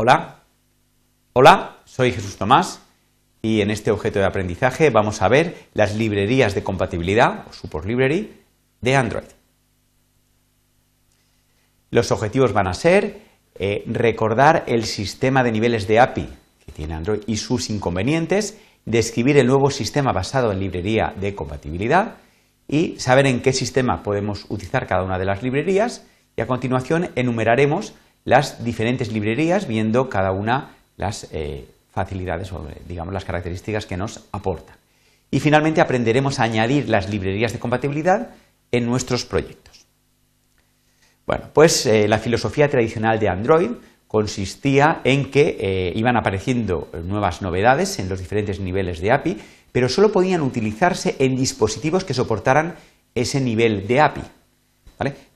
Hola, hola, soy Jesús Tomás y en este objeto de aprendizaje vamos a ver las librerías de compatibilidad o support library de Android. Los objetivos van a ser eh, recordar el sistema de niveles de API que tiene Android y sus inconvenientes, describir el nuevo sistema basado en librería de compatibilidad y saber en qué sistema podemos utilizar cada una de las librerías y a continuación enumeraremos las diferentes librerías viendo cada una las eh, facilidades o digamos las características que nos aportan. Y finalmente aprenderemos a añadir las librerías de compatibilidad en nuestros proyectos. Bueno, pues eh, la filosofía tradicional de Android consistía en que eh, iban apareciendo nuevas novedades en los diferentes niveles de API, pero solo podían utilizarse en dispositivos que soportaran ese nivel de API.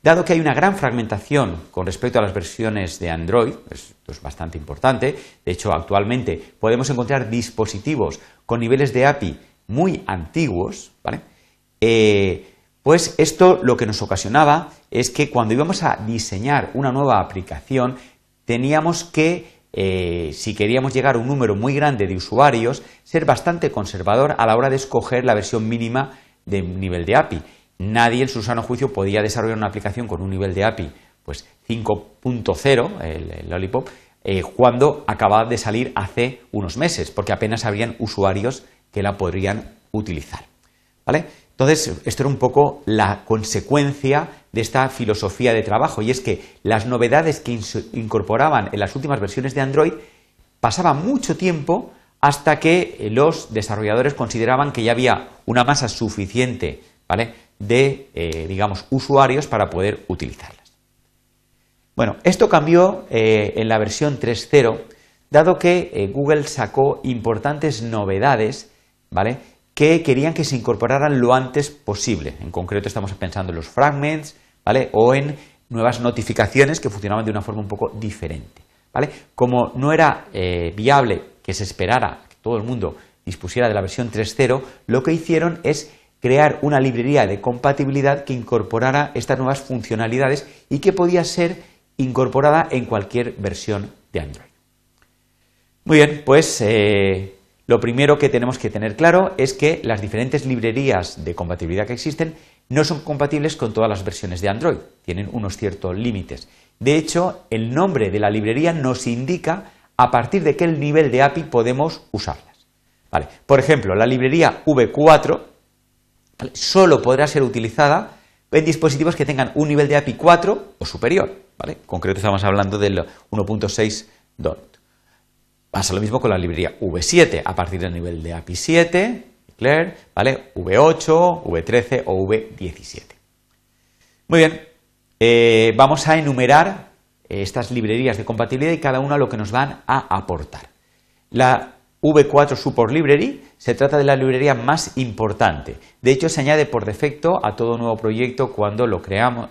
Dado que hay una gran fragmentación con respecto a las versiones de Android, esto es bastante importante, de hecho actualmente podemos encontrar dispositivos con niveles de API muy antiguos, eh, pues esto lo que nos ocasionaba es que cuando íbamos a diseñar una nueva aplicación teníamos que, eh, si queríamos llegar a un número muy grande de usuarios, ser bastante conservador a la hora de escoger la versión mínima de nivel de API nadie en su sano juicio podía desarrollar una aplicación con un nivel de API pues 5.0, el, Lollipop, eh, cuando acababa de salir hace unos meses, porque apenas habrían usuarios que la podrían utilizar. ¿Vale? Entonces, esto era un poco la consecuencia de esta filosofía de trabajo, y es que las novedades que incorporaban en las últimas versiones de Android pasaban mucho tiempo hasta que los desarrolladores consideraban que ya había una masa suficiente ¿vale? De, eh, digamos, usuarios para poder utilizarlas. Bueno, esto cambió eh, en la versión 3.0, dado que eh, Google sacó importantes novedades, ¿vale? que querían que se incorporaran lo antes posible. En concreto estamos pensando en los fragments, ¿vale? O en nuevas notificaciones que funcionaban de una forma un poco diferente, ¿vale? Como no era viable que se esperara que todo el mundo dispusiera de la versión 3.0, lo que hicieron es crear una librería de compatibilidad que incorporara estas nuevas funcionalidades y que podía ser incorporada en cualquier versión de Android. Muy bien, pues eh, lo primero que tenemos que tener claro es que las diferentes librerías de compatibilidad que existen no son compatibles con todas las versiones de Android, tienen unos ciertos límites. De hecho, el nombre de la librería nos indica a partir de qué nivel de API podemos usarlas. Vale. Por ejemplo, la librería V4 solo podrá ser utilizada en dispositivos que tengan un nivel de API 4 o superior. ¿vale? En concreto estamos hablando del 1.6 DOT. Pasa lo mismo con la librería V7, a partir del nivel de API 7, ¿vale? V8, V13 o V17. Muy bien, eh, vamos a enumerar eh, estas librerías de compatibilidad y cada una lo que nos van a aportar. La V4 Support Library se trata de la librería más importante. De hecho, se añade por defecto a todo nuevo proyecto cuando lo creamos.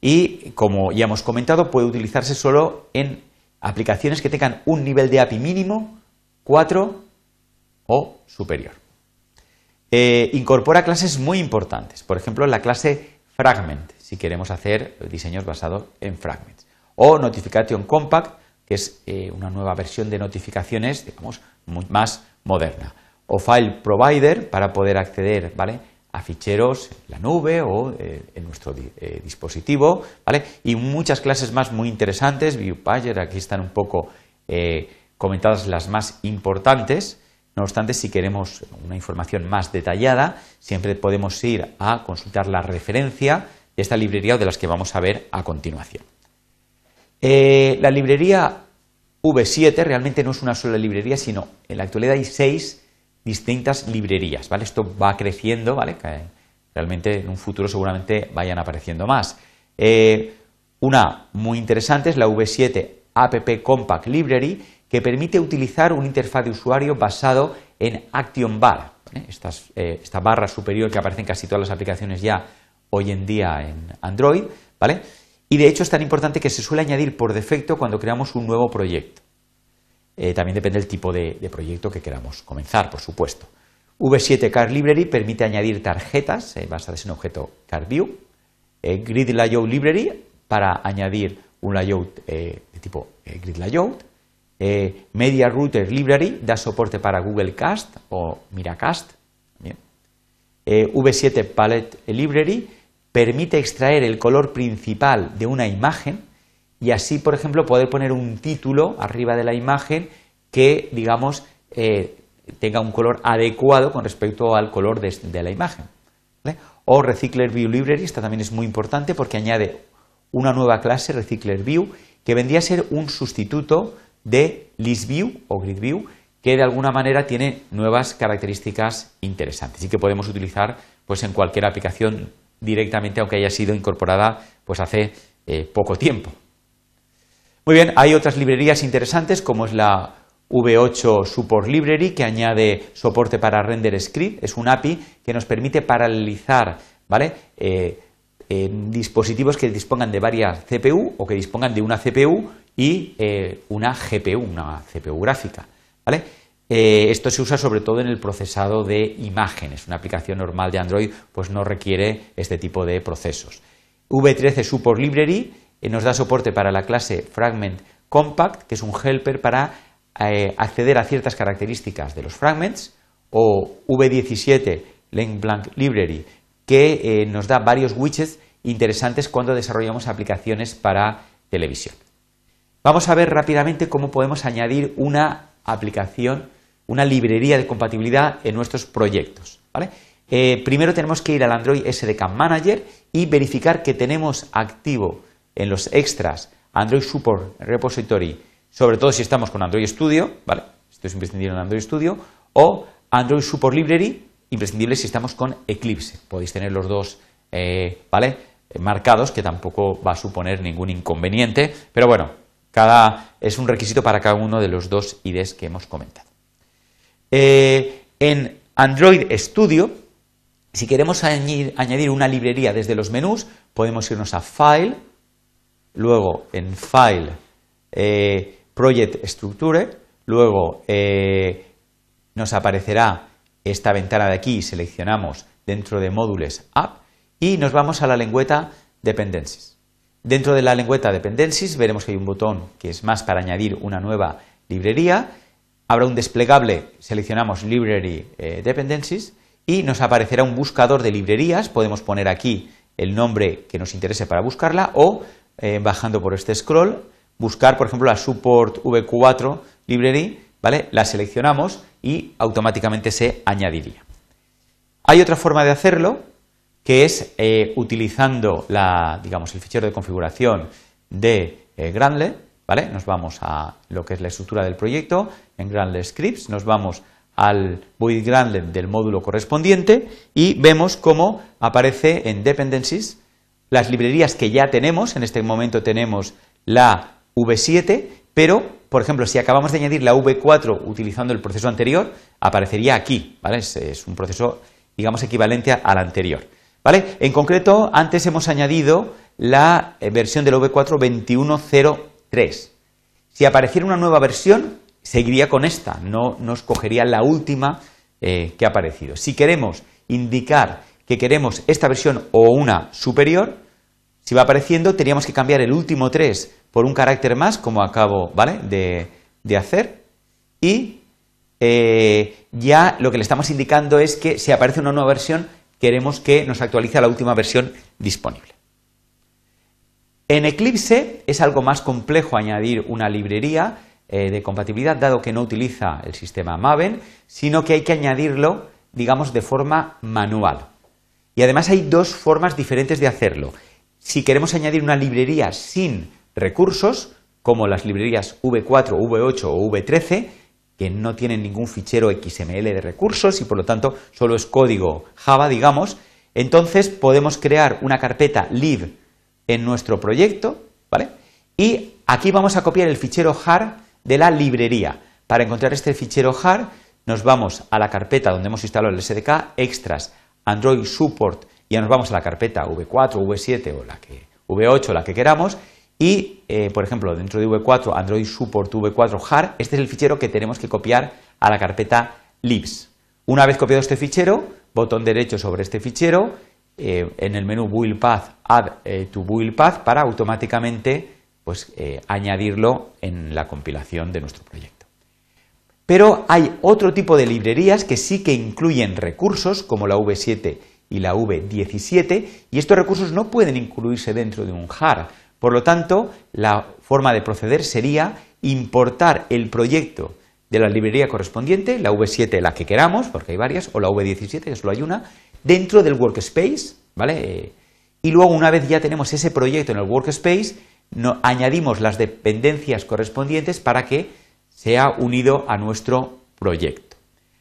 Y, como ya hemos comentado, puede utilizarse solo en aplicaciones que tengan un nivel de API mínimo 4 o superior. Eh, incorpora clases muy importantes. Por ejemplo, la clase Fragment, si queremos hacer diseños basados en Fragments. O Notification Compact, que es eh, una nueva versión de notificaciones, digamos, más moderna. O File Provider para poder acceder, ¿vale? a ficheros en la nube o eh, en nuestro eh, dispositivo, ¿vale? Y muchas clases más muy interesantes, ViewPager, aquí están un poco comentadas las más importantes. No obstante, si queremos una información más detallada, siempre podemos ir a consultar la referencia de esta librería o de las que vamos a ver a continuación. Eh, la librería V7 realmente no es una sola librería, sino en la actualidad hay seis distintas librerías, ¿vale? Esto va creciendo, ¿vale? realmente en un futuro seguramente vayan apareciendo más. Eh, una muy interesante es la V7 App Compact Library, que permite utilizar una interfaz de usuario basado en Action Bar, eh, esta barra superior que aparece en casi todas las aplicaciones ya hoy en día en Android, ¿vale? Y de hecho es tan importante que se suele añadir por defecto cuando creamos un nuevo proyecto. Eh, también depende del tipo de, proyecto que queramos comenzar, por supuesto. V7 Card Library permite añadir tarjetas eh, basadas en objeto CardView. Eh, Grid Layout Library para añadir un layout de tipo grid layout. Media Router Library da soporte para Google Cast o Miracast. V7 Palette Library permite extraer el color principal de una imagen y así, por ejemplo, poder poner un título arriba de la imagen que, digamos, eh, tenga un color adecuado con respecto al color de, la imagen. O Recycler View Library, esta también es muy importante porque añade una nueva clase, Recycler View, que vendría a ser un sustituto de List View o Grid View, que de alguna manera tiene nuevas características interesantes y que podemos utilizar pues, en cualquier aplicación directamente, aunque haya sido incorporada pues, hace eh, poco tiempo. Muy bien, hay otras librerías interesantes como es la V8 Support Library que añade soporte para render script, es un API que nos permite paralelizar ¿vale? Eh, dispositivos que dispongan de varias CPU o que dispongan de una CPU y eh, una GPU, una CPU gráfica. ¿vale? Eh, esto se usa sobre todo en el procesado de imágenes. Una aplicación normal de Android pues no requiere este tipo de procesos. V13 Support Library nos da soporte para la clase Fragment Compact, que es un helper para eh, acceder a ciertas características de los fragments, o V17 Length Blank Library, que eh, nos da varios widgets interesantes cuando desarrollamos aplicaciones para televisión. Vamos a ver rápidamente cómo podemos añadir una aplicación, una librería de compatibilidad en nuestros proyectos. Eh, primero tenemos que ir al Android SDK Manager y verificar que tenemos activo en los extras Android Support Repository, sobre todo si estamos con Android Studio, ¿vale? Esto es imprescindible en Android Studio, o Android Support Library, imprescindible si estamos con Eclipse. Podéis tener los dos, eh, ¿vale? Marcados, que tampoco va a suponer ningún inconveniente, pero bueno, cada, es un requisito para cada uno de los dos IDs que hemos comentado. Eh, en Android Studio, si queremos añadir una librería desde los menús, podemos irnos a File, luego en File, eh, Project Structure, luego eh, nos aparecerá esta ventana de aquí, seleccionamos dentro de módulos App y nos vamos a la lengüeta Dependencies. Dentro de la lengüeta Dependencies veremos que hay un botón que es más para añadir una nueva librería. Habrá un desplegable, seleccionamos Library eh, Dependencies y nos aparecerá un buscador de librerías. Podemos poner aquí el nombre que nos interese para buscarla o eh, bajando por este scroll, buscar, por ejemplo, la Support V4 Library, ¿vale? La seleccionamos y automáticamente se añadiría. Hay otra forma de hacerlo, que es eh, utilizando la, digamos, el fichero de configuración de Granle, ¿vale? Nos vamos a lo que es la estructura del proyecto, en Granle Scripts, nos vamos al void Granle del módulo correspondiente y vemos cómo aparece en Dependencies las librerías que ya tenemos, en este momento tenemos la V7, pero, por ejemplo, si acabamos de añadir la V4 utilizando el proceso anterior, aparecería aquí, ¿vale? Es, un proceso, digamos, equivalente al anterior, ¿vale? En concreto, antes hemos añadido la eh, versión de la V4 21.03. Si apareciera una nueva versión, seguiría con esta, no nos cogería la última eh, que ha aparecido. Si queremos indicar que queremos esta versión o una superior, si va apareciendo, teníamos que cambiar el último 3 por un carácter más, como acabo ¿vale? de, hacer, y eh, ya lo que le estamos indicando es que si aparece una nueva versión, queremos que nos actualice la última versión disponible. En Eclipse es algo más complejo añadir una librería eh, de compatibilidad, dado que no utiliza el sistema Maven, sino que hay que añadirlo, digamos, de forma manual. Y además hay dos formas diferentes de hacerlo. Si queremos añadir una librería sin recursos, como las librerías V4, V8 o V13, que no tienen ningún fichero XML de recursos y por lo tanto solo es código Java, digamos, entonces podemos crear una carpeta lib en nuestro proyecto, ¿vale? Y aquí vamos a copiar el fichero jar de la librería. Para encontrar este fichero jar nos vamos a la carpeta donde hemos instalado el SDK, extras, Android Support, y ya nos vamos a la carpeta V4, V7 o la que, V8, la que queramos, y, eh, por ejemplo, dentro de V4, Android Support V4 JAR, este es el fichero que tenemos que copiar a la carpeta libs. Una vez copiado este fichero, botón derecho sobre este fichero, eh, en el menú Build Path, Add eh, to Build Path para automáticamente pues, eh, añadirlo en la compilación de nuestro proyecto. Pero hay otro tipo de librerías que sí que incluyen recursos, como la V7 y la V17, y estos recursos no pueden incluirse dentro de un JAR. Por lo tanto, la forma de proceder sería importar el proyecto de la librería correspondiente, la V7 la que queramos, porque hay varias, o la V17, que solo hay una, dentro del workspace, ¿vale? y luego, una vez ya tenemos ese proyecto en el workspace, añadimos las dependencias correspondientes para que sea unido a nuestro proyecto.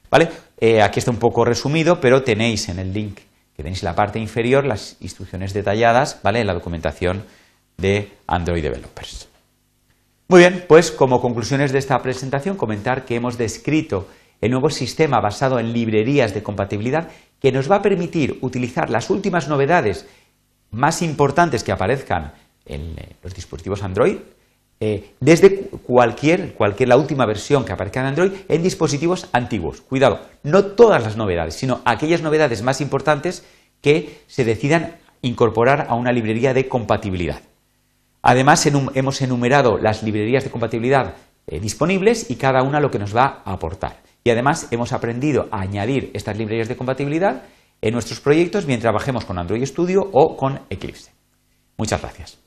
¿Vale? Eh, aquí está un poco resumido, pero tenéis en el link que tenéis en la parte inferior las instrucciones detalladas, ¿vale? En la documentación de Android Developers. Muy bien, pues como conclusiones de esta presentación, comentar que hemos descrito el nuevo sistema basado en librerías de compatibilidad que nos va a permitir utilizar las últimas novedades más importantes que aparezcan en eh, los dispositivos Android, eh, desde cualquier, cualquier, la última versión que aparezca en Android, en dispositivos antiguos. Cuidado, no todas las novedades, sino aquellas novedades más importantes que se decidan incorporar a una librería de compatibilidad. Además, hemos enumerado las librerías de compatibilidad eh, disponibles y cada una lo que nos va a aportar. Y además hemos aprendido a añadir estas librerías de compatibilidad en nuestros proyectos mientras trabajemos con Android Studio o con Eclipse. Muchas gracias.